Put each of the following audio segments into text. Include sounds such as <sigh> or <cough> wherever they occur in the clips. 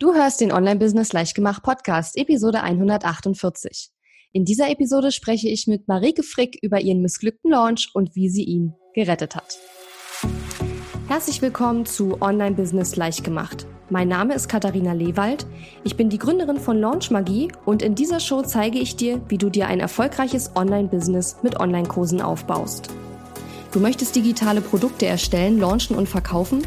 Du hörst den Online-Business Leichtgemacht Podcast, Episode 148. In dieser Episode spreche ich mit Marike Frick über ihren missglückten Launch und wie sie ihn gerettet hat. Herzlich willkommen zu Online-Business Leichtgemacht. Mein Name ist Katharina Lewald. Ich bin die Gründerin von Launch Magie und in dieser Show zeige ich dir, wie du dir ein erfolgreiches Online-Business mit Online-Kursen aufbaust. Du möchtest digitale Produkte erstellen, launchen und verkaufen?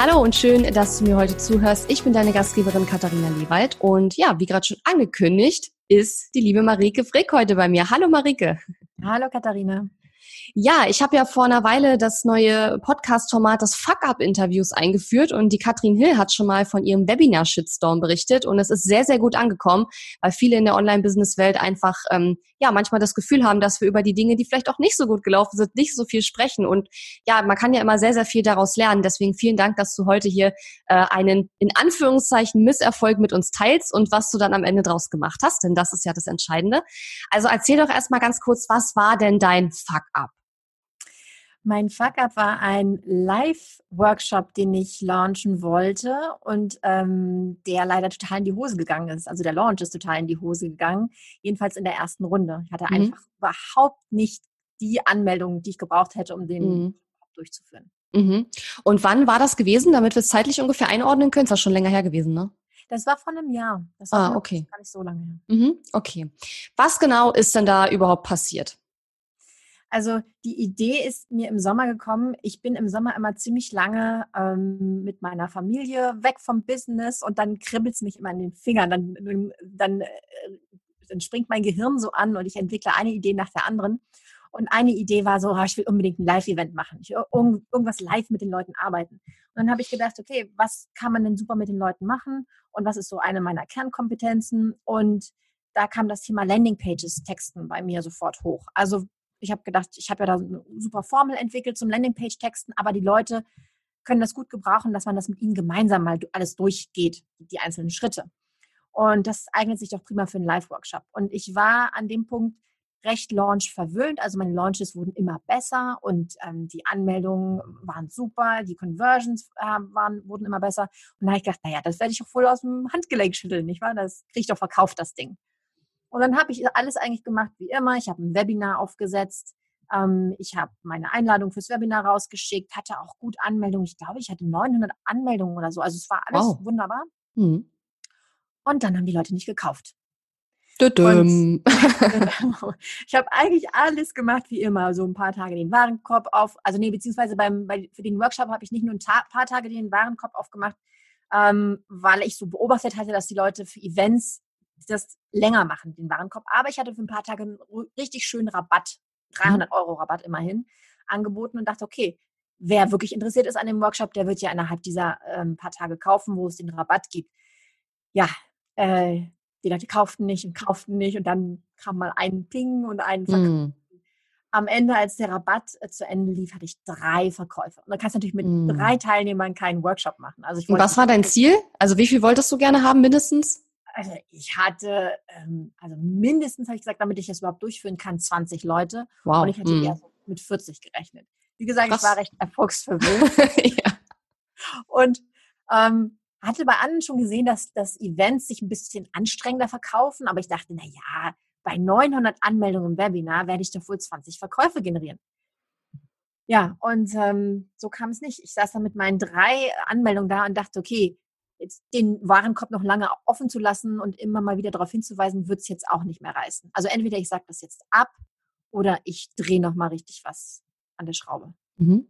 Hallo und schön, dass du mir heute zuhörst. Ich bin deine Gastgeberin Katharina Lewald und ja, wie gerade schon angekündigt, ist die liebe Marike Frick heute bei mir. Hallo Marike. Hallo Katharina. Ja, ich habe ja vor einer Weile das neue Podcast-Format des Fuck-Up-Interviews eingeführt und die Katrin Hill hat schon mal von ihrem Webinar-Shitstorm berichtet und es ist sehr, sehr gut angekommen, weil viele in der Online-Business-Welt einfach ähm, ja manchmal das Gefühl haben, dass wir über die Dinge, die vielleicht auch nicht so gut gelaufen sind, nicht so viel sprechen und ja, man kann ja immer sehr, sehr viel daraus lernen. Deswegen vielen Dank, dass du heute hier äh, einen in Anführungszeichen Misserfolg mit uns teilst und was du dann am Ende draus gemacht hast, denn das ist ja das Entscheidende. Also erzähl doch erstmal ganz kurz, was war denn dein Fuck-Up? Mein Fuck-up war ein Live-Workshop, den ich launchen wollte und ähm, der leider total in die Hose gegangen ist. Also der Launch ist total in die Hose gegangen, jedenfalls in der ersten Runde. Ich hatte mhm. einfach überhaupt nicht die Anmeldung, die ich gebraucht hätte, um den mhm. durchzuführen. Mhm. Und wann war das gewesen, damit wir es zeitlich ungefähr einordnen können? Das war schon länger her gewesen, ne? Das war vor einem Jahr. Das war ah, okay. gar nicht so lange her. Mhm, okay. Was genau ist denn da überhaupt passiert? Also die Idee ist mir im Sommer gekommen. Ich bin im Sommer immer ziemlich lange ähm, mit meiner Familie weg vom Business und dann kribbelt es mich immer in den Fingern. Dann, dann, äh, dann springt mein Gehirn so an und ich entwickle eine Idee nach der anderen. Und eine Idee war so, oh, ich will unbedingt ein Live-Event machen. Ich will irgendwas live mit den Leuten arbeiten. Und dann habe ich gedacht, okay, was kann man denn super mit den Leuten machen? Und was ist so eine meiner Kernkompetenzen? Und da kam das Thema Landingpages texten bei mir sofort hoch. Also ich habe gedacht, ich habe ja da eine super Formel entwickelt zum Landingpage-Texten, aber die Leute können das gut gebrauchen, dass man das mit ihnen gemeinsam mal alles durchgeht, die einzelnen Schritte. Und das eignet sich doch prima für einen Live-Workshop. Und ich war an dem Punkt recht Launch verwöhnt. Also meine Launches wurden immer besser und ähm, die Anmeldungen waren super, die Conversions äh, waren, wurden immer besser. Und da habe ich gedacht, naja, das werde ich doch wohl aus dem Handgelenk schütteln, nicht wahr? Das kriege ich doch verkauft, das Ding. Und dann habe ich alles eigentlich gemacht wie immer. Ich habe ein Webinar aufgesetzt. Ähm, ich habe meine Einladung fürs Webinar rausgeschickt, hatte auch gut Anmeldungen. Ich glaube, ich hatte 900 Anmeldungen oder so. Also es war alles wow. wunderbar. Mhm. Und dann haben die Leute nicht gekauft. Und, <laughs> <laughs> ich habe eigentlich alles gemacht wie immer. So ein paar Tage den Warenkorb auf, also nee, beziehungsweise beim, bei, für den Workshop habe ich nicht nur ein Ta paar Tage den Warenkorb aufgemacht, ähm, weil ich so beobachtet hatte, dass die Leute für Events das länger machen, den Warenkorb. Aber ich hatte für ein paar Tage einen richtig schönen Rabatt, 300 mhm. Euro Rabatt immerhin, angeboten und dachte, okay, wer wirklich interessiert ist an dem Workshop, der wird ja innerhalb dieser ähm, paar Tage kaufen, wo es den Rabatt gibt. Ja, äh, die Leute kauften nicht und kauften nicht und dann kam mal ein Ping und ein Verkauf. Mm. Am Ende, als der Rabatt äh, zu Ende lief, hatte ich drei Verkäufe. Und da kannst du natürlich mit mm. drei Teilnehmern keinen Workshop machen. Also ich was war dein Ziel? Also wie viel wolltest du gerne haben mindestens? Also ich hatte, ähm, also mindestens habe ich gesagt, damit ich das überhaupt durchführen kann, 20 Leute. Wow. Und ich hatte mm. eher so mit 40 gerechnet. Wie gesagt, Krass. ich war recht erfolgsverwöhnt. <laughs> ja. Und ähm, hatte bei anderen schon gesehen, dass das Events sich ein bisschen anstrengender verkaufen, aber ich dachte, na ja, bei 900 Anmeldungen im Webinar werde ich doch wohl 20 Verkäufe generieren. Ja, und ähm, so kam es nicht. Ich saß dann mit meinen drei Anmeldungen da und dachte, okay, jetzt den Warenkorb noch lange offen zu lassen und immer mal wieder darauf hinzuweisen, wird es jetzt auch nicht mehr reißen. Also entweder ich sage das jetzt ab oder ich drehe noch mal richtig was an der Schraube. Mhm.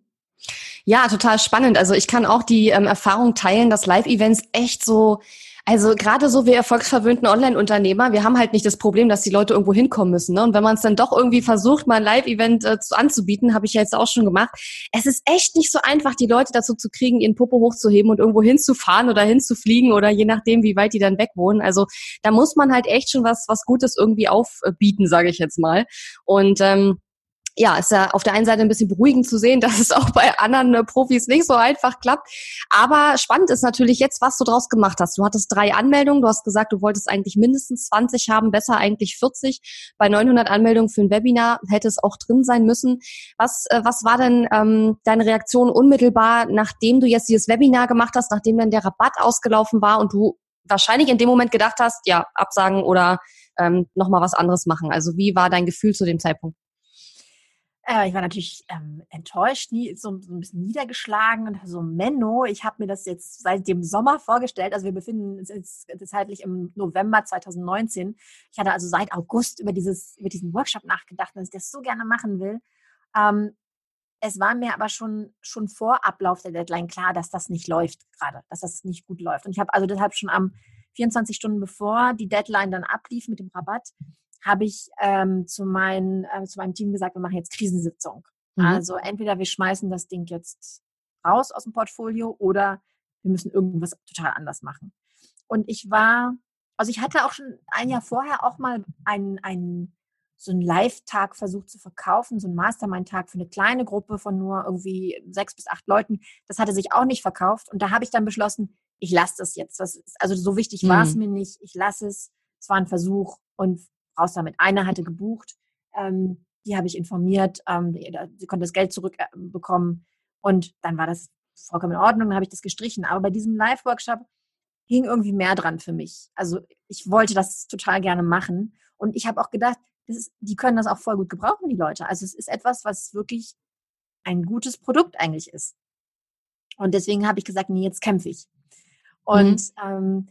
Ja, total spannend. Also ich kann auch die ähm, Erfahrung teilen, dass Live-Events echt so also gerade so wir erfolgsverwöhnten Online-Unternehmer, wir haben halt nicht das Problem, dass die Leute irgendwo hinkommen müssen. Ne? Und wenn man es dann doch irgendwie versucht, mal ein Live-Event äh, anzubieten, habe ich ja jetzt auch schon gemacht. Es ist echt nicht so einfach, die Leute dazu zu kriegen, ihren Popo hochzuheben und irgendwo hinzufahren oder hinzufliegen oder je nachdem, wie weit die dann weg wohnen. Also da muss man halt echt schon was, was Gutes irgendwie aufbieten, sage ich jetzt mal. Und ähm, ja, ist ja auf der einen Seite ein bisschen beruhigend zu sehen, <laughs> dass es auch bei anderen äh, Profis nicht so einfach klappt. Aber spannend ist natürlich jetzt, was du draus gemacht hast. Du hattest drei Anmeldungen. Du hast gesagt, du wolltest eigentlich mindestens 20 haben, besser eigentlich 40. Bei 900 Anmeldungen für ein Webinar hätte es auch drin sein müssen. Was, äh, was war denn ähm, deine Reaktion unmittelbar, nachdem du jetzt dieses Webinar gemacht hast, nachdem dann der Rabatt ausgelaufen war und du wahrscheinlich in dem Moment gedacht hast, ja, absagen oder ähm, nochmal was anderes machen? Also wie war dein Gefühl zu dem Zeitpunkt? Äh, ich war natürlich ähm, enttäuscht, nie, so, so, ein bisschen niedergeschlagen und so, Menno, ich habe mir das jetzt seit dem Sommer vorgestellt. Also wir befinden uns jetzt zeitlich im November 2019. Ich hatte also seit August über, dieses, über diesen Workshop nachgedacht, dass ich das so gerne machen will. Ähm, es war mir aber schon, schon vor Ablauf der Deadline klar, dass das nicht läuft gerade, dass das nicht gut läuft. Und ich habe also deshalb schon am 24 Stunden bevor die Deadline dann ablief mit dem Rabatt, habe ich ähm, zu, mein, äh, zu meinem Team gesagt, wir machen jetzt Krisensitzung. Mhm. Also entweder wir schmeißen das Ding jetzt raus aus dem Portfolio oder wir müssen irgendwas total anders machen. Und ich war, also ich hatte auch schon ein Jahr vorher auch mal einen, einen so einen Live-Tag versucht zu verkaufen, so einen Mastermind-Tag für eine kleine Gruppe von nur irgendwie sechs bis acht Leuten. Das hatte sich auch nicht verkauft. Und da habe ich dann beschlossen, ich lasse das jetzt. Das ist, also so wichtig mhm. war es mir nicht. Ich lasse es. Es war ein Versuch. Und raus damit. Eine hatte gebucht, ähm, die habe ich informiert, ähm, sie konnte das Geld zurückbekommen und dann war das vollkommen in Ordnung, dann habe ich das gestrichen. Aber bei diesem Live-Workshop hing irgendwie mehr dran für mich. Also ich wollte das total gerne machen und ich habe auch gedacht, ist, die können das auch voll gut gebrauchen, die Leute. Also es ist etwas, was wirklich ein gutes Produkt eigentlich ist. Und deswegen habe ich gesagt, nee, jetzt kämpfe ich. Und mhm. ähm,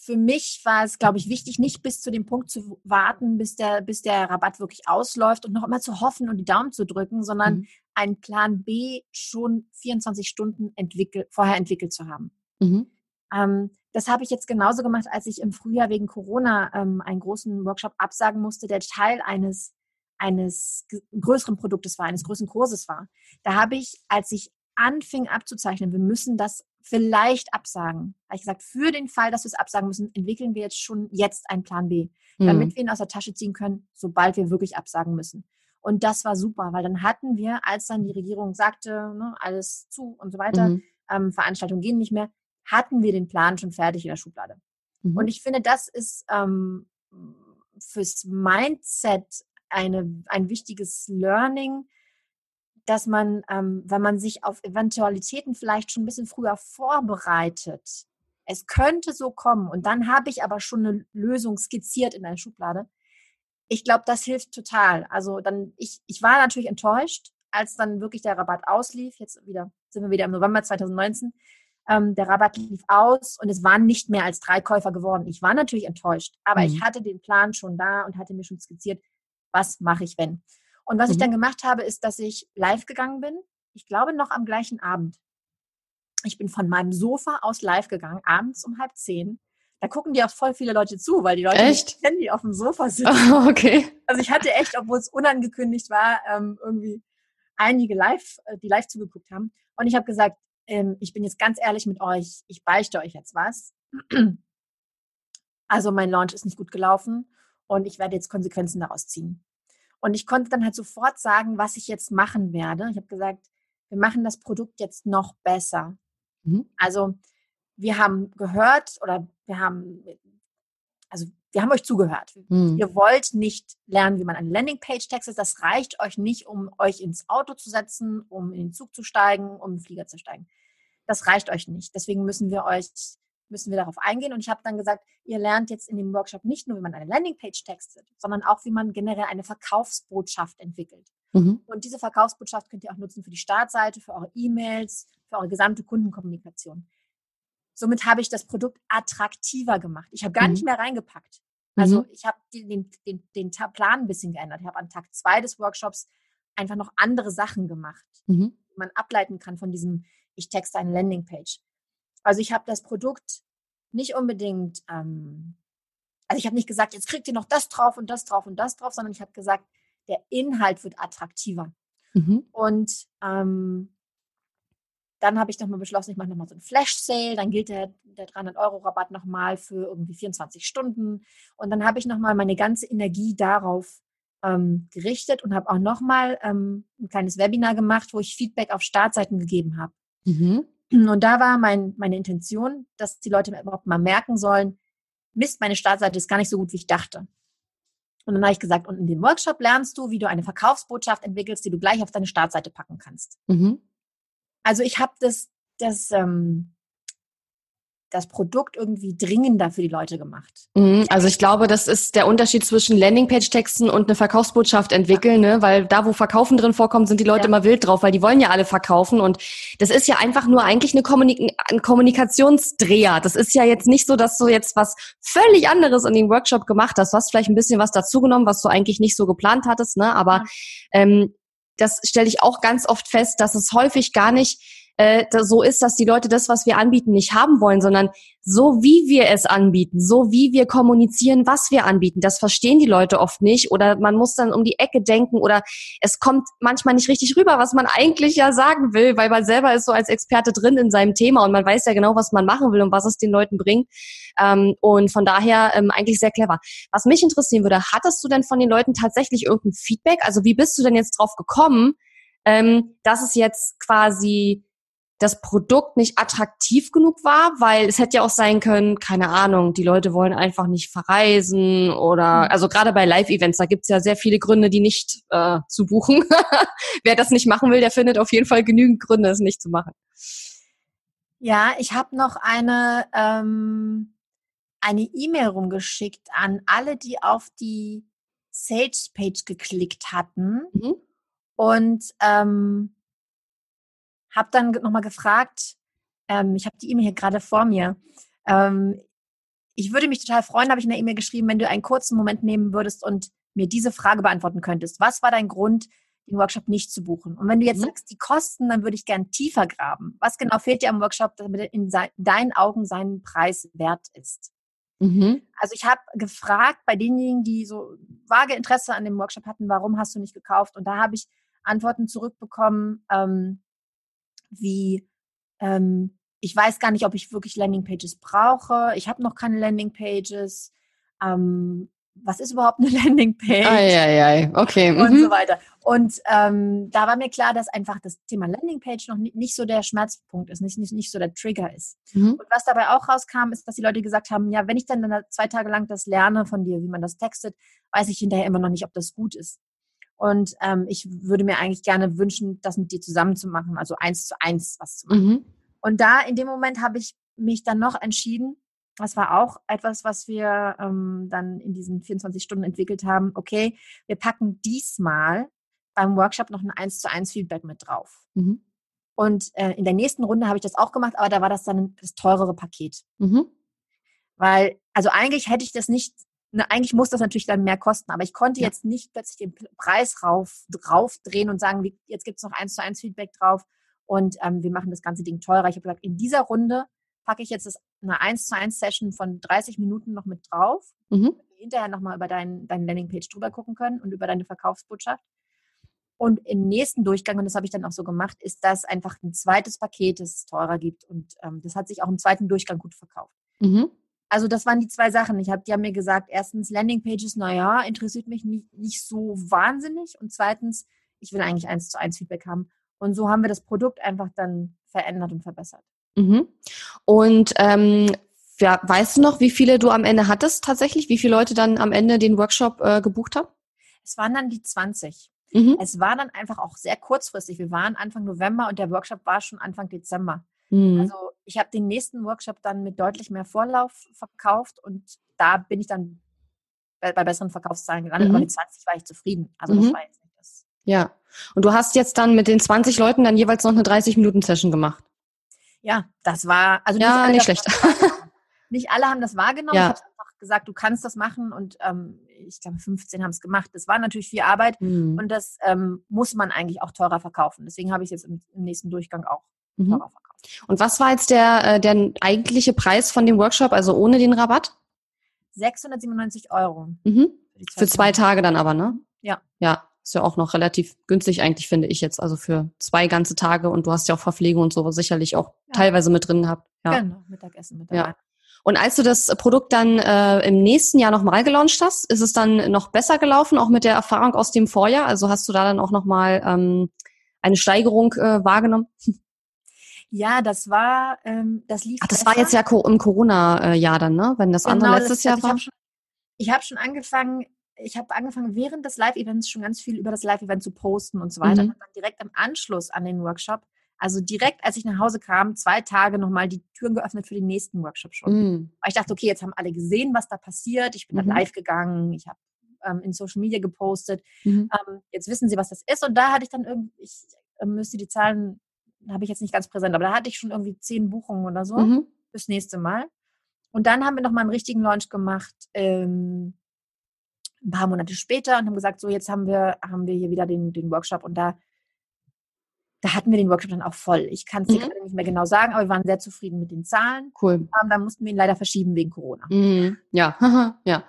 für mich war es, glaube ich, wichtig, nicht bis zu dem Punkt zu warten, bis der, bis der Rabatt wirklich ausläuft und noch immer zu hoffen und die Daumen zu drücken, sondern mhm. einen Plan B schon 24 Stunden entwickelt, vorher entwickelt zu haben. Mhm. Ähm, das habe ich jetzt genauso gemacht, als ich im Frühjahr wegen Corona ähm, einen großen Workshop absagen musste, der Teil eines, eines größeren Produktes war, eines größeren Kurses war. Da habe ich, als ich anfing abzuzeichnen, wir müssen das vielleicht absagen. Habe ich gesagt, für den Fall, dass wir es absagen müssen, entwickeln wir jetzt schon jetzt einen Plan B, mhm. damit wir ihn aus der Tasche ziehen können, sobald wir wirklich absagen müssen. Und das war super, weil dann hatten wir, als dann die Regierung sagte, ne, alles zu und so weiter, mhm. ähm, Veranstaltungen gehen nicht mehr, hatten wir den Plan schon fertig in der Schublade. Mhm. Und ich finde, das ist ähm, fürs Mindset eine, ein wichtiges Learning, dass man, ähm, wenn man sich auf Eventualitäten vielleicht schon ein bisschen früher vorbereitet, es könnte so kommen und dann habe ich aber schon eine Lösung skizziert in einer Schublade. Ich glaube, das hilft total. Also dann, ich, ich war natürlich enttäuscht, als dann wirklich der Rabatt auslief. Jetzt wieder sind wir wieder im November 2019. Ähm, der Rabatt lief aus und es waren nicht mehr als drei Käufer geworden. Ich war natürlich enttäuscht, aber mhm. ich hatte den Plan schon da und hatte mir schon skizziert, was mache ich, wenn. Und was mhm. ich dann gemacht habe, ist, dass ich live gegangen bin. Ich glaube noch am gleichen Abend. Ich bin von meinem Sofa aus live gegangen, abends um halb zehn. Da gucken die auch voll viele Leute zu, weil die Leute echt? mit Handy auf dem Sofa <laughs> sitzen. Oh, okay. Also ich hatte echt, obwohl es unangekündigt war, ähm, irgendwie einige live, äh, die live zugeguckt haben. Und ich habe gesagt, ähm, ich bin jetzt ganz ehrlich mit euch, ich beichte euch jetzt was. Also mein Launch ist nicht gut gelaufen und ich werde jetzt Konsequenzen daraus ziehen. Und ich konnte dann halt sofort sagen, was ich jetzt machen werde. Ich habe gesagt, wir machen das Produkt jetzt noch besser. Mhm. Also wir haben gehört oder wir haben, also wir haben euch zugehört. Mhm. Ihr wollt nicht lernen, wie man eine Landingpage textet. Das reicht euch nicht, um euch ins Auto zu setzen, um in den Zug zu steigen, um in den Flieger zu steigen. Das reicht euch nicht. Deswegen müssen wir euch müssen wir darauf eingehen. Und ich habe dann gesagt, ihr lernt jetzt in dem Workshop nicht nur, wie man eine Landingpage textet, sondern auch, wie man generell eine Verkaufsbotschaft entwickelt. Mhm. Und diese Verkaufsbotschaft könnt ihr auch nutzen für die Startseite, für eure E-Mails, für eure gesamte Kundenkommunikation. Somit habe ich das Produkt attraktiver gemacht. Ich habe gar mhm. nicht mehr reingepackt. Also mhm. ich habe den, den, den, Plan ein bisschen geändert. Ich habe an Tag zwei des Workshops einfach noch andere Sachen gemacht. Mhm. man ableiten kann von diesem, ich texte eine Landingpage. Also ich habe das Produkt nicht unbedingt, ähm, also ich habe nicht gesagt, jetzt kriegt ihr noch das drauf und das drauf und das drauf, sondern ich habe gesagt, der Inhalt wird attraktiver. Mhm. Und ähm, dann habe ich nochmal beschlossen, ich mache nochmal so einen Flash-Sale, dann gilt der, der 300-Euro-Rabatt nochmal für irgendwie 24 Stunden. Und dann habe ich nochmal meine ganze Energie darauf ähm, gerichtet und habe auch nochmal ähm, ein kleines Webinar gemacht, wo ich Feedback auf Startseiten gegeben habe. Mhm. Und da war mein, meine Intention, dass die Leute überhaupt mal merken sollen, Mist, meine Startseite ist gar nicht so gut, wie ich dachte. Und dann habe ich gesagt, und in dem Workshop lernst du, wie du eine Verkaufsbotschaft entwickelst, die du gleich auf deine Startseite packen kannst. Mhm. Also ich habe das, das ähm, das Produkt irgendwie dringender für die Leute gemacht. Mhm, also ich glaube, das ist der Unterschied zwischen Landingpage-Texten und eine Verkaufsbotschaft entwickeln, ja. ne? weil da, wo Verkaufen drin vorkommt, sind die Leute ja. immer wild drauf, weil die wollen ja alle verkaufen und das ist ja einfach nur eigentlich eine Kommunik ein Kommunikationsdreher. Das ist ja jetzt nicht so, dass du jetzt was völlig anderes in dem Workshop gemacht hast. Du hast vielleicht ein bisschen was dazugenommen, was du eigentlich nicht so geplant hattest, ne? aber ja. ähm, das stelle ich auch ganz oft fest, dass es häufig gar nicht äh, so ist, dass die Leute das, was wir anbieten, nicht haben wollen, sondern so wie wir es anbieten, so wie wir kommunizieren, was wir anbieten, das verstehen die Leute oft nicht oder man muss dann um die Ecke denken oder es kommt manchmal nicht richtig rüber, was man eigentlich ja sagen will, weil man selber ist so als Experte drin in seinem Thema und man weiß ja genau, was man machen will und was es den Leuten bringt. Ähm, und von daher ähm, eigentlich sehr clever. Was mich interessieren würde, hattest du denn von den Leuten tatsächlich irgendein Feedback? Also wie bist du denn jetzt drauf gekommen, ähm, dass es jetzt quasi das Produkt nicht attraktiv genug war, weil es hätte ja auch sein können, keine Ahnung, die Leute wollen einfach nicht verreisen oder, mhm. also gerade bei Live-Events, da gibt's ja sehr viele Gründe, die nicht äh, zu buchen. <laughs> Wer das nicht machen will, der findet auf jeden Fall genügend Gründe, es nicht zu machen. Ja, ich habe noch eine ähm, eine E-Mail rumgeschickt an alle, die auf die Sales-Page geklickt hatten mhm. und ähm, habe dann nochmal gefragt, ähm, ich habe die E-Mail hier gerade vor mir. Ähm, ich würde mich total freuen, habe ich in der E-Mail geschrieben, wenn du einen kurzen Moment nehmen würdest und mir diese Frage beantworten könntest. Was war dein Grund, den Workshop nicht zu buchen? Und wenn du jetzt mhm. sagst, die Kosten, dann würde ich gern tiefer graben. Was genau fehlt dir am Workshop, damit er in deinen Augen seinen Preis wert ist? Mhm. Also ich habe gefragt bei denjenigen, die so vage Interesse an dem Workshop hatten, warum hast du nicht gekauft? Und da habe ich Antworten zurückbekommen, ähm, wie ähm, ich weiß gar nicht, ob ich wirklich Landingpages brauche. Ich habe noch keine Landingpages. Ähm, was ist überhaupt eine <laughs> Landingpage? Ei, ei, ei. Okay. Und mhm. so weiter. Und ähm, da war mir klar, dass einfach das Thema Landingpage noch nicht, nicht so der Schmerzpunkt ist, nicht, nicht, nicht so der Trigger ist. Mhm. Und was dabei auch rauskam, ist, dass die Leute gesagt haben, ja, wenn ich dann zwei Tage lang das lerne von dir, wie man das textet, weiß ich hinterher immer noch nicht, ob das gut ist. Und ähm, ich würde mir eigentlich gerne wünschen, das mit dir zusammen zu machen, also eins zu eins was zu machen. Mhm. Und da in dem Moment habe ich mich dann noch entschieden, das war auch etwas, was wir ähm, dann in diesen 24 Stunden entwickelt haben. Okay, wir packen diesmal beim Workshop noch ein 1 zu 1 Feedback mit drauf. Mhm. Und äh, in der nächsten Runde habe ich das auch gemacht, aber da war das dann das teurere Paket. Mhm. Weil, also eigentlich hätte ich das nicht ne, eigentlich muss das natürlich dann mehr kosten, aber ich konnte ja. jetzt nicht plötzlich den Preis rauf, draufdrehen und sagen, wie, jetzt gibt's noch eins zu eins Feedback drauf und ähm, wir machen das ganze Ding teurer. Ich habe gesagt, in dieser Runde packe ich jetzt das, eine eins zu eins Session von 30 Minuten noch mit drauf, mhm. damit wir hinterher nochmal über dein, deine Landingpage drüber gucken können und über deine Verkaufsbotschaft. Und im nächsten Durchgang, und das habe ich dann auch so gemacht, ist das einfach ein zweites Paket, das es teurer gibt. Und ähm, das hat sich auch im zweiten Durchgang gut verkauft. Mhm. Also das waren die zwei Sachen. Ich habe, die haben mir gesagt, erstens Landingpages, naja, interessiert mich nicht, nicht so wahnsinnig. Und zweitens, ich will eigentlich eins zu eins Feedback haben. Und so haben wir das Produkt einfach dann verändert und verbessert. Mhm. Und ähm, ja, weißt du noch, wie viele du am Ende hattest tatsächlich? Wie viele Leute dann am Ende den Workshop äh, gebucht haben? Es waren dann die 20. Mhm. Es war dann einfach auch sehr kurzfristig. Wir waren Anfang November und der Workshop war schon Anfang Dezember. Mhm. Also ich habe den nächsten Workshop dann mit deutlich mehr Vorlauf verkauft und da bin ich dann bei, bei besseren Verkaufszahlen gelandet. Mhm. Aber mit 20 war ich zufrieden. Also das mhm. war jetzt nicht das. Ja. Und du hast jetzt dann mit den 20 Leuten dann jeweils noch eine 30-Minuten-Session gemacht. Ja, das war, also ja, nicht, nicht schlecht. Nicht alle haben das <laughs> wahrgenommen. Ja. Ich habe einfach gesagt, du kannst das machen und ähm, ich glaube 15 haben es gemacht. Das war natürlich viel Arbeit mhm. und das ähm, muss man eigentlich auch teurer verkaufen. Deswegen habe ich es jetzt im, im, nächsten Durchgang auch mhm. Und was war jetzt der, äh, der eigentliche Preis von dem Workshop, also ohne den Rabatt? 697 Euro. Mhm. Für, für zwei Tage dann aber, ne? Ja. Ja, ist ja auch noch relativ günstig eigentlich, finde ich jetzt. Also für zwei ganze Tage und du hast ja auch Verpflegung und so sicherlich auch ja. teilweise mit drin gehabt. Ja. Genau, Mittagessen mit dabei. Ja. Und als du das Produkt dann äh, im nächsten Jahr nochmal gelauncht hast, ist es dann noch besser gelaufen, auch mit der Erfahrung aus dem Vorjahr? Also hast du da dann auch nochmal ähm, eine Steigerung äh, wahrgenommen? Ja, das war, ähm, das lief. Ach, das besser. war jetzt ja im Corona-Jahr dann, ne? Wenn das genau, andere letztes das, Jahr war. Ich habe schon, hab schon angefangen, ich habe angefangen, während des Live-Events schon ganz viel über das Live-Event zu posten und so weiter. Mhm. Und dann direkt im Anschluss an den Workshop, also direkt als ich nach Hause kam, zwei Tage nochmal die Türen geöffnet für den nächsten Workshop schon. Mhm. Weil ich dachte, okay, jetzt haben alle gesehen, was da passiert. Ich bin mhm. dann live gegangen, ich habe ähm, in Social Media gepostet. Mhm. Ähm, jetzt wissen sie, was das ist. Und da hatte ich dann irgendwie, ich äh, müsste die Zahlen, habe ich jetzt nicht ganz präsent, aber da hatte ich schon irgendwie zehn Buchungen oder so mhm. fürs nächste Mal. Und dann haben wir nochmal einen richtigen Launch gemacht. Ähm, ein paar Monate später und haben gesagt, so jetzt haben wir, haben wir hier wieder den, den Workshop und da da hatten wir den Workshop dann auch voll. Ich kann es dir mhm. gerade nicht mehr genau sagen, aber wir waren sehr zufrieden mit den Zahlen. Cool. Ähm, dann mussten wir ihn leider verschieben wegen Corona. Mhm. Ja, <laughs> ja.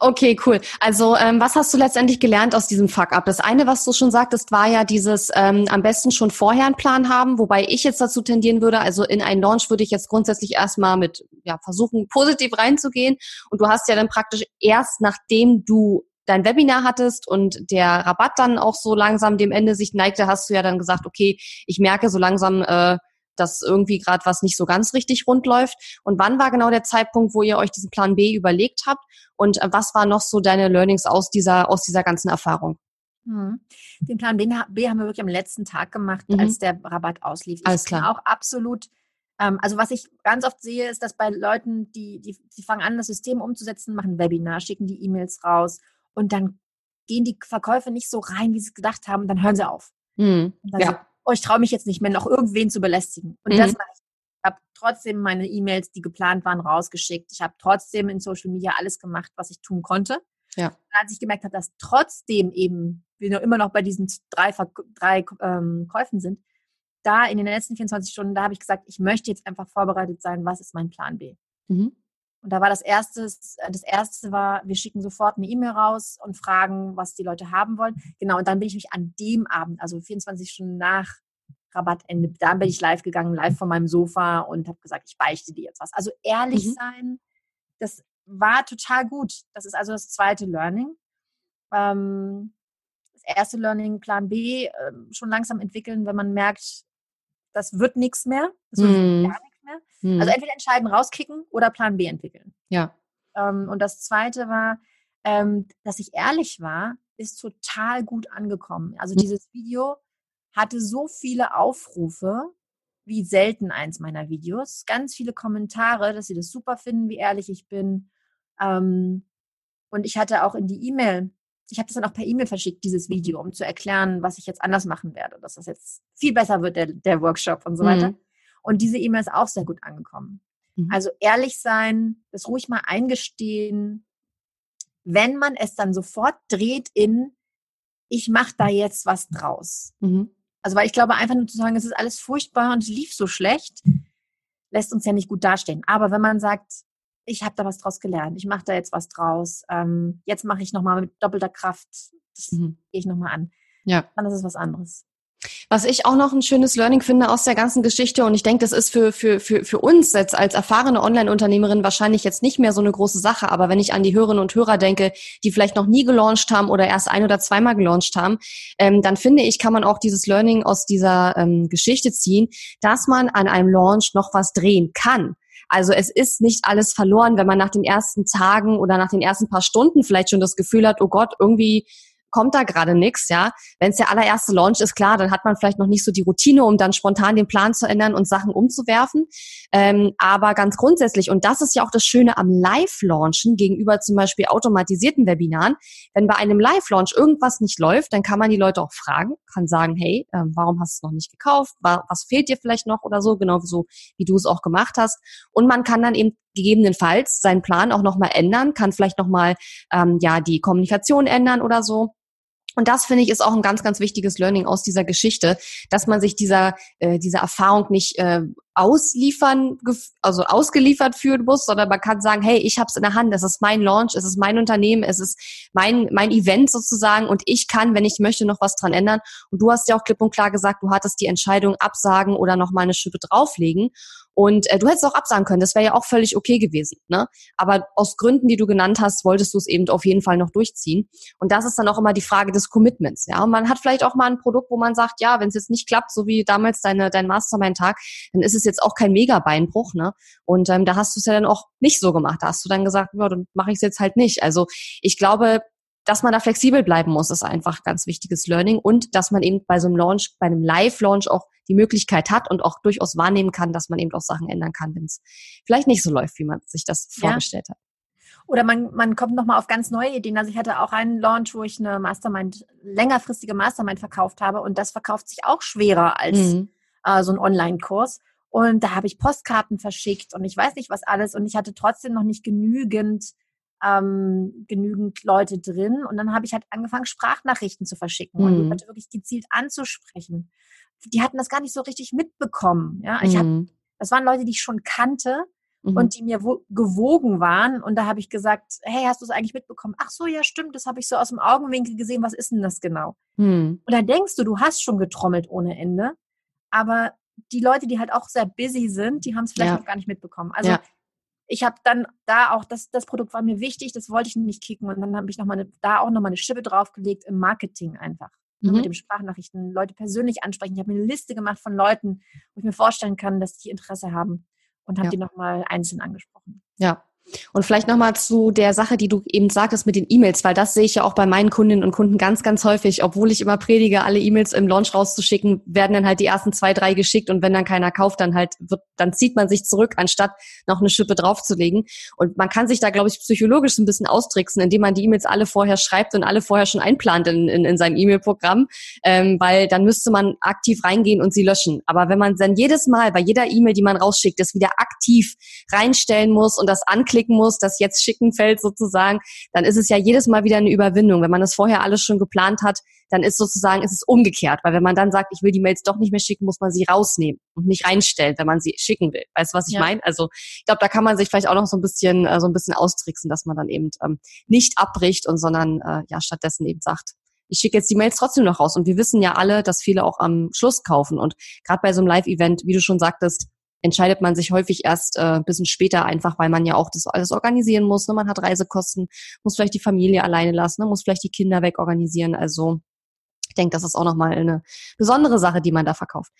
Okay, cool. Also ähm, was hast du letztendlich gelernt aus diesem Fuck-up? Das eine, was du schon sagtest, war ja dieses ähm, am besten schon vorher einen Plan haben, wobei ich jetzt dazu tendieren würde, also in einen Launch würde ich jetzt grundsätzlich erstmal mit ja, versuchen, positiv reinzugehen. Und du hast ja dann praktisch erst, nachdem du dein Webinar hattest und der Rabatt dann auch so langsam dem Ende sich neigte, hast du ja dann gesagt, okay, ich merke so langsam, äh, dass irgendwie gerade was nicht so ganz richtig rund läuft. Und wann war genau der Zeitpunkt, wo ihr euch diesen Plan B überlegt habt? Und äh, was waren noch so deine Learnings aus dieser, aus dieser ganzen Erfahrung? Mhm. Den Plan B, B, haben wir wirklich am letzten Tag gemacht, mhm. als der Rabatt auslief. Alles klar. Ich auch absolut ähm, also was ich ganz oft sehe, ist, dass bei Leuten, die, die, die fangen an, das System umzusetzen, machen Webinar, schicken die E-Mails raus und dann gehen die Verkäufe nicht so rein, wie sie es gedacht haben, dann hören sie auf. Mhm. ja. so, oh, ich traue mich jetzt nicht mehr, noch irgendwen zu belästigen. Und mhm. das mache ich. Ich habe trotzdem meine E-Mails, die geplant waren, rausgeschickt. Ich habe trotzdem in Social Media alles gemacht, was ich tun konnte. Ja. Und als ich gemerkt habe, dass trotzdem eben wir noch immer noch bei diesen drei, drei ähm, Käufen sind, da in den letzten 24 Stunden, da habe ich gesagt, ich möchte jetzt einfach vorbereitet sein, was ist mein Plan B. Mhm. Und da war das erste, äh, das erste war, wir schicken sofort eine E-Mail raus und fragen, was die Leute haben wollen. Genau, und dann bin ich mich an dem Abend, also 24 Stunden nach Rabattende, da bin ich live gegangen, live von meinem Sofa und habe gesagt, ich beichte dir jetzt was. Also ehrlich mhm. sein, das war total gut. Das ist also das zweite Learning. Ähm, das erste Learning, Plan B, ähm, schon langsam entwickeln, wenn man merkt, das wird nichts mehr. Das wird mhm. gar mehr. Also mhm. Also entweder entscheiden, rauskicken oder Plan B entwickeln. Ja. Ähm, und das zweite war, ähm, dass ich ehrlich war, ist total gut angekommen. Also mhm. dieses Video hatte so viele Aufrufe wie selten eins meiner Videos. Ganz viele Kommentare, dass sie das super finden, wie ehrlich ich bin. Ähm, und ich hatte auch in die E-Mail, ich habe das dann auch per E-Mail verschickt, dieses Video, um zu erklären, was ich jetzt anders machen werde, dass das jetzt viel besser wird, der, der Workshop und so weiter. Mhm. Und diese E-Mail ist auch sehr gut angekommen. Mhm. Also ehrlich sein, das ruhig mal eingestehen, wenn man es dann sofort dreht in, ich mache da jetzt was draus. Mhm. Also weil ich glaube, einfach nur zu sagen, es ist alles furchtbar und es lief so schlecht, lässt uns ja nicht gut dastehen. Aber wenn man sagt, ich habe da was draus gelernt, ich mache da jetzt was draus, ähm, jetzt mache ich nochmal mit doppelter Kraft, das mhm. gehe ich nochmal an. Ja. Dann ist es was anderes. Was ich auch noch ein schönes Learning finde aus der ganzen Geschichte und ich denke, das ist für, für, für, für uns jetzt als erfahrene Online-Unternehmerin wahrscheinlich jetzt nicht mehr so eine große Sache, aber wenn ich an die Hörerinnen und Hörer denke, die vielleicht noch nie gelauncht haben oder erst ein oder zweimal gelauncht haben, ähm, dann finde ich, kann man auch dieses Learning aus dieser ähm, Geschichte ziehen, dass man an einem Launch noch was drehen kann. Also es ist nicht alles verloren, wenn man nach den ersten Tagen oder nach den ersten paar Stunden vielleicht schon das Gefühl hat, oh Gott, irgendwie kommt da gerade nichts, ja. Wenn es der allererste Launch ist, klar, dann hat man vielleicht noch nicht so die Routine, um dann spontan den Plan zu ändern und Sachen umzuwerfen. Ähm, aber ganz grundsätzlich, und das ist ja auch das Schöne am Live-Launchen gegenüber zum Beispiel automatisierten Webinaren, wenn bei einem Live-Launch irgendwas nicht läuft, dann kann man die Leute auch fragen, kann sagen, hey, äh, warum hast du es noch nicht gekauft? Was fehlt dir vielleicht noch oder so, genau so, wie du es auch gemacht hast. Und man kann dann eben gegebenenfalls seinen Plan auch nochmal ändern, kann vielleicht nochmal ähm, ja die Kommunikation ändern oder so. Und das finde ich ist auch ein ganz, ganz wichtiges Learning aus dieser Geschichte, dass man sich dieser äh, dieser Erfahrung nicht äh, ausliefern, also ausgeliefert fühlen muss, sondern man kann sagen, hey, ich habe es in der Hand, es ist mein Launch, es ist mein Unternehmen, es ist mein mein Event sozusagen und ich kann, wenn ich möchte, noch was dran ändern. Und du hast ja auch klipp und klar gesagt, du hattest die Entscheidung absagen oder noch mal eine Schippe drauflegen. Und äh, du hättest auch absagen können, das wäre ja auch völlig okay gewesen. Ne? Aber aus Gründen, die du genannt hast, wolltest du es eben auf jeden Fall noch durchziehen. Und das ist dann auch immer die Frage des Commitments. Ja, und man hat vielleicht auch mal ein Produkt, wo man sagt, ja, wenn es jetzt nicht klappt, so wie damals deine dein Mastermind-Tag, dann ist es jetzt auch kein Mega-Beinbruch. Ne? Und ähm, da hast du es ja dann auch nicht so gemacht. Da hast du dann gesagt, ja, dann mache ich es jetzt halt nicht. Also ich glaube, dass man da flexibel bleiben muss, ist einfach ganz wichtiges Learning und dass man eben bei so einem Launch, bei einem Live-Launch auch die Möglichkeit hat und auch durchaus wahrnehmen kann, dass man eben auch Sachen ändern kann, wenn es vielleicht nicht so läuft, wie man sich das ja. vorgestellt hat. Oder man, man kommt nochmal auf ganz neue Ideen. Also ich hatte auch einen Launch, wo ich eine Mastermind, längerfristige Mastermind verkauft habe und das verkauft sich auch schwerer als mhm. äh, so ein Online-Kurs. Und da habe ich Postkarten verschickt und ich weiß nicht was alles und ich hatte trotzdem noch nicht genügend ähm, genügend Leute drin. Und dann habe ich halt angefangen, Sprachnachrichten zu verschicken mhm. und die mhm. Leute wirklich gezielt anzusprechen die hatten das gar nicht so richtig mitbekommen. Ja, ich mhm. hab, das waren Leute, die ich schon kannte mhm. und die mir gewogen waren. Und da habe ich gesagt, hey, hast du es eigentlich mitbekommen? Ach so, ja, stimmt, das habe ich so aus dem Augenwinkel gesehen. Was ist denn das genau? Mhm. Und da denkst du, du hast schon getrommelt ohne Ende. Aber die Leute, die halt auch sehr busy sind, die haben es vielleicht ja. noch gar nicht mitbekommen. Also ja. Ich habe dann da auch, das, das Produkt war mir wichtig, das wollte ich nicht kicken. Und dann habe ich noch mal eine, da auch nochmal eine Schippe draufgelegt im Marketing einfach mhm. mit dem Sprachnachrichten, Leute persönlich ansprechen. Ich habe mir eine Liste gemacht von Leuten, wo ich mir vorstellen kann, dass die Interesse haben und habe ja. die nochmal einzeln angesprochen. Ja, und vielleicht nochmal zu der Sache, die du eben sagtest mit den E-Mails, weil das sehe ich ja auch bei meinen Kundinnen und Kunden ganz, ganz häufig. Obwohl ich immer predige, alle E-Mails im Launch rauszuschicken, werden dann halt die ersten zwei, drei geschickt und wenn dann keiner kauft, dann halt wird, dann zieht man sich zurück, anstatt noch eine Schippe draufzulegen. Und man kann sich da, glaube ich, psychologisch ein bisschen austricksen, indem man die E-Mails alle vorher schreibt und alle vorher schon einplant in, in, in seinem E-Mail-Programm, ähm, weil dann müsste man aktiv reingehen und sie löschen. Aber wenn man dann jedes Mal bei jeder E-Mail, die man rausschickt, das wieder aktiv reinstellen muss und das anklickt, klicken muss, das jetzt schicken fällt sozusagen, dann ist es ja jedes Mal wieder eine Überwindung. Wenn man das vorher alles schon geplant hat, dann ist sozusagen, ist es umgekehrt. Weil wenn man dann sagt, ich will die Mails doch nicht mehr schicken, muss man sie rausnehmen und nicht reinstellen, wenn man sie schicken will. Weißt du, was ich ja. meine? Also ich glaube, da kann man sich vielleicht auch noch so ein bisschen, äh, so ein bisschen austricksen, dass man dann eben ähm, nicht abbricht und sondern äh, ja stattdessen eben sagt, ich schicke jetzt die Mails trotzdem noch raus. Und wir wissen ja alle, dass viele auch am Schluss kaufen. Und gerade bei so einem Live-Event, wie du schon sagtest, entscheidet man sich häufig erst äh, ein bisschen später einfach, weil man ja auch das alles organisieren muss. Ne? Man hat Reisekosten, muss vielleicht die Familie alleine lassen, ne? muss vielleicht die Kinder wegorganisieren. Also ich denke, das ist auch nochmal eine besondere Sache, die man da verkauft.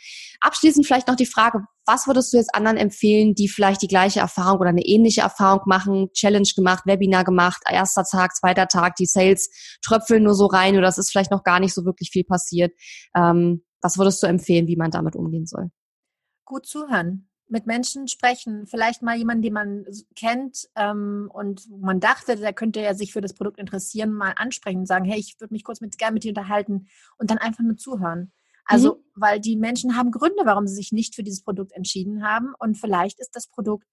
Abschließend vielleicht noch die Frage, was würdest du jetzt anderen empfehlen, die vielleicht die gleiche Erfahrung oder eine ähnliche Erfahrung machen, Challenge gemacht, Webinar gemacht, erster Tag, zweiter Tag, die Sales tröpfeln nur so rein oder es ist vielleicht noch gar nicht so wirklich viel passiert. Ähm, was würdest du empfehlen, wie man damit umgehen soll? Gut zuhören mit Menschen sprechen, vielleicht mal jemanden, den man kennt ähm, und man dachte, der könnte ja sich für das Produkt interessieren, mal ansprechen und sagen, hey, ich würde mich kurz mit gerne mit dir unterhalten und dann einfach nur zuhören. Also, mhm. weil die Menschen haben Gründe, warum sie sich nicht für dieses Produkt entschieden haben und vielleicht ist das Produkt,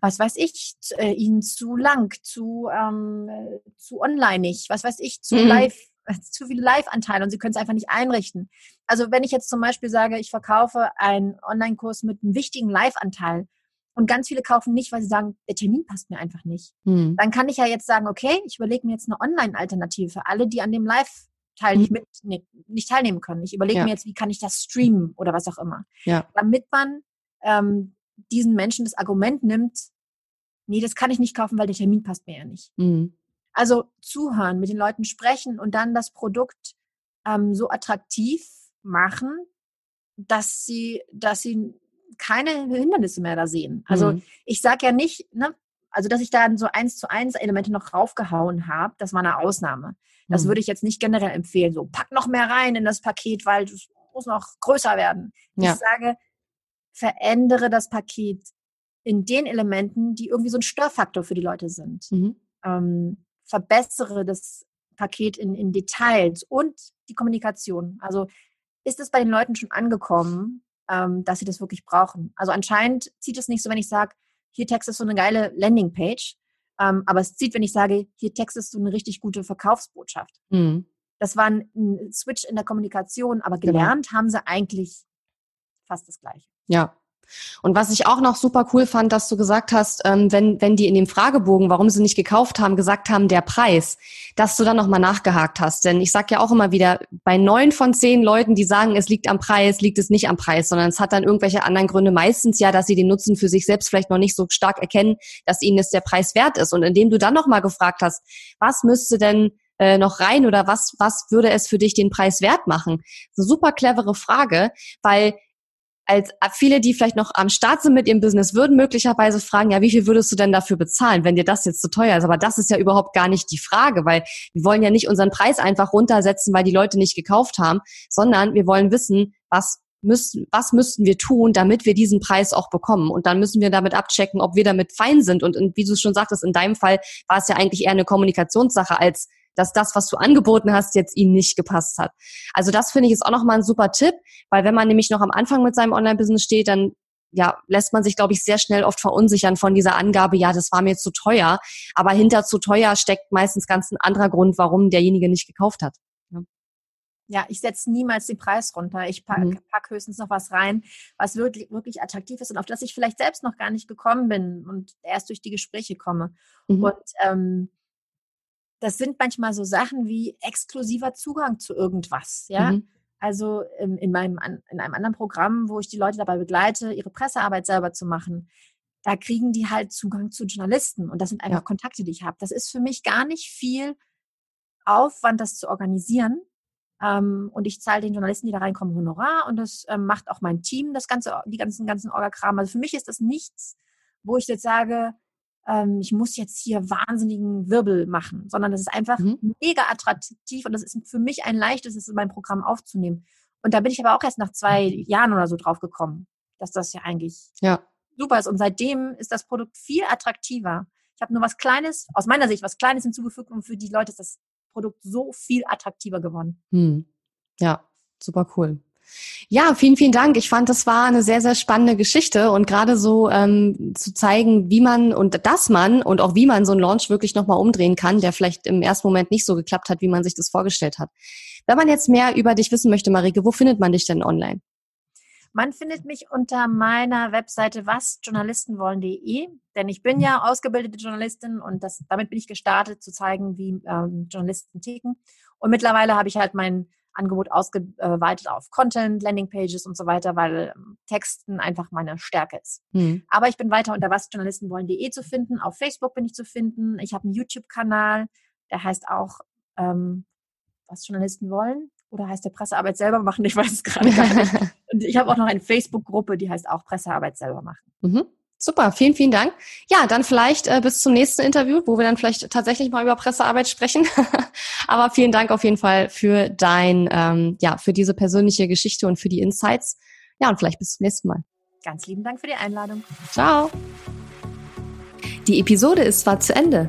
was weiß ich, äh, ihnen zu lang, zu ähm, zu onlineig, was weiß ich, zu mhm. live <laughs> zu viele Live-Anteile und sie können es einfach nicht einrichten. Also wenn ich jetzt zum Beispiel sage, ich verkaufe einen Online-Kurs mit einem wichtigen Live-Anteil und ganz viele kaufen nicht, weil sie sagen, der Termin passt mir einfach nicht, hm. dann kann ich ja jetzt sagen, okay, ich überlege mir jetzt eine Online-Alternative für alle, die an dem Live-Teil nicht, mit, nicht, nicht teilnehmen können. Ich überlege ja. mir jetzt, wie kann ich das streamen oder was auch immer. Ja. Damit man ähm, diesen Menschen das Argument nimmt, nee, das kann ich nicht kaufen, weil der Termin passt mir ja nicht. Mhm. Also zuhören, mit den Leuten sprechen und dann das Produkt ähm, so attraktiv machen, dass sie, dass sie keine Hindernisse mehr da sehen. Also mhm. ich sage ja nicht, ne, also dass ich da so eins zu eins Elemente noch raufgehauen habe, das war eine Ausnahme. Das mhm. würde ich jetzt nicht generell empfehlen. So, pack noch mehr rein in das Paket, weil es muss noch größer werden. Ja. Ich sage, verändere das Paket in den Elementen, die irgendwie so ein Störfaktor für die Leute sind. Mhm. Ähm, verbessere das Paket in, in Details und die Kommunikation. Also ist es bei den Leuten schon angekommen, ähm, dass sie das wirklich brauchen? Also anscheinend zieht es nicht so, wenn ich sage, hier textest du eine geile Landingpage. Ähm, aber es zieht, wenn ich sage, hier textest du eine richtig gute Verkaufsbotschaft. Mhm. Das war ein, ein, Switch in der Kommunikation, aber genau. gelernt genau. haben sie eigentlich fast das Gleiche. Ja, und was ich auch noch super cool fand, dass du gesagt hast, ähm, wenn, wenn die in dem Fragebogen, warum sie nicht gekauft haben, gesagt haben, der Preis, dass du dann nochmal nachgehakt hast. Denn ich sage ja auch immer wieder, bei neun von zehn Leuten, die sagen, es liegt am Preis, liegt es nicht am Preis, sondern es hat dann irgendwelche anderen Gründe. Meistens ja, dass sie den Nutzen für sich selbst vielleicht noch nicht so stark erkennen, dass ihnen es der Preis wert ist. Und indem du dann nochmal gefragt hast, was müsste denn äh, noch rein oder was, was würde es für dich den Preis wert machen? So super clevere Frage, weil als viele, die vielleicht noch am Start sind mit ihrem Business, würden möglicherweise fragen, ja, wie viel würdest du denn dafür bezahlen, wenn dir das jetzt zu teuer ist? Aber das ist ja überhaupt gar nicht die Frage, weil wir wollen ja nicht unseren Preis einfach runtersetzen, weil die Leute nicht gekauft haben, sondern wir wollen wissen, was müssen, was müssten wir tun, damit wir diesen Preis auch bekommen? Und dann müssen wir damit abchecken, ob wir damit fein sind. Und, und wie du schon sagtest, in deinem Fall war es ja eigentlich eher eine Kommunikationssache als dass das, was du angeboten hast, jetzt ihnen nicht gepasst hat. Also das finde ich ist auch nochmal ein super Tipp, weil wenn man nämlich noch am Anfang mit seinem Online-Business steht, dann ja, lässt man sich, glaube ich, sehr schnell oft verunsichern von dieser Angabe, ja, das war mir zu teuer. Aber hinter zu teuer steckt meistens ganz ein anderer Grund, warum derjenige nicht gekauft hat. Ja, ich setze niemals den Preis runter. Ich packe mhm. pack höchstens noch was rein, was wirklich, wirklich attraktiv ist und auf das ich vielleicht selbst noch gar nicht gekommen bin und erst durch die Gespräche komme. Mhm. Und ähm, das sind manchmal so Sachen wie exklusiver Zugang zu irgendwas, ja. Mhm. Also in, in, meinem, in einem anderen Programm, wo ich die Leute dabei begleite, ihre Pressearbeit selber zu machen, da kriegen die halt Zugang zu Journalisten und das sind einfach ja. Kontakte, die ich habe. Das ist für mich gar nicht viel Aufwand, das zu organisieren. Ähm, und ich zahle den Journalisten, die da reinkommen, Honorar und das ähm, macht auch mein Team, das ganze, die ganzen, ganzen Orgakram. Also für mich ist das nichts, wo ich jetzt sage, ähm, ich muss jetzt hier wahnsinnigen Wirbel machen, sondern das ist einfach mhm. mega attraktiv und das ist für mich ein leichtes, es in mein Programm aufzunehmen. Und da bin ich aber auch erst nach zwei Jahren oder so drauf gekommen, dass das ja eigentlich ja. super ist. Und seitdem ist das Produkt viel attraktiver. Ich habe nur was Kleines, aus meiner Sicht was Kleines hinzugefügt und für die Leute ist das Produkt so viel attraktiver geworden. Hm. Ja, super cool. Ja, vielen, vielen Dank. Ich fand, das war eine sehr, sehr spannende Geschichte und gerade so ähm, zu zeigen, wie man und dass man und auch wie man so einen Launch wirklich nochmal umdrehen kann, der vielleicht im ersten Moment nicht so geklappt hat, wie man sich das vorgestellt hat. Wenn man jetzt mehr über dich wissen möchte, Marike, wo findet man dich denn online? Man findet mich unter meiner Webseite wasjournalistenwollen.de, denn ich bin ja ausgebildete Journalistin und das, damit bin ich gestartet, zu zeigen, wie ähm, Journalisten ticken. Und mittlerweile habe ich halt mein Angebot ausgeweitet auf Content, Landingpages und so weiter, weil ähm, Texten einfach meine Stärke ist. Mhm. Aber ich bin weiter unter wasjournalistenwollen.de zu finden. Auf Facebook bin ich zu finden. Ich habe einen YouTube-Kanal, der heißt auch ähm, Was Journalisten wollen. Oder heißt der Pressearbeit selber machen? Ich weiß es gerade gar nicht. <laughs> Und ich habe auch noch eine Facebook-Gruppe, die heißt auch Pressearbeit selber machen. Mhm. Super, vielen, vielen Dank. Ja, dann vielleicht äh, bis zum nächsten Interview, wo wir dann vielleicht tatsächlich mal über Pressearbeit sprechen. <laughs> Aber vielen Dank auf jeden Fall für dein, ähm, ja, für diese persönliche Geschichte und für die Insights. Ja, und vielleicht bis zum nächsten Mal. Ganz lieben Dank für die Einladung. Ciao. Die Episode ist zwar zu Ende,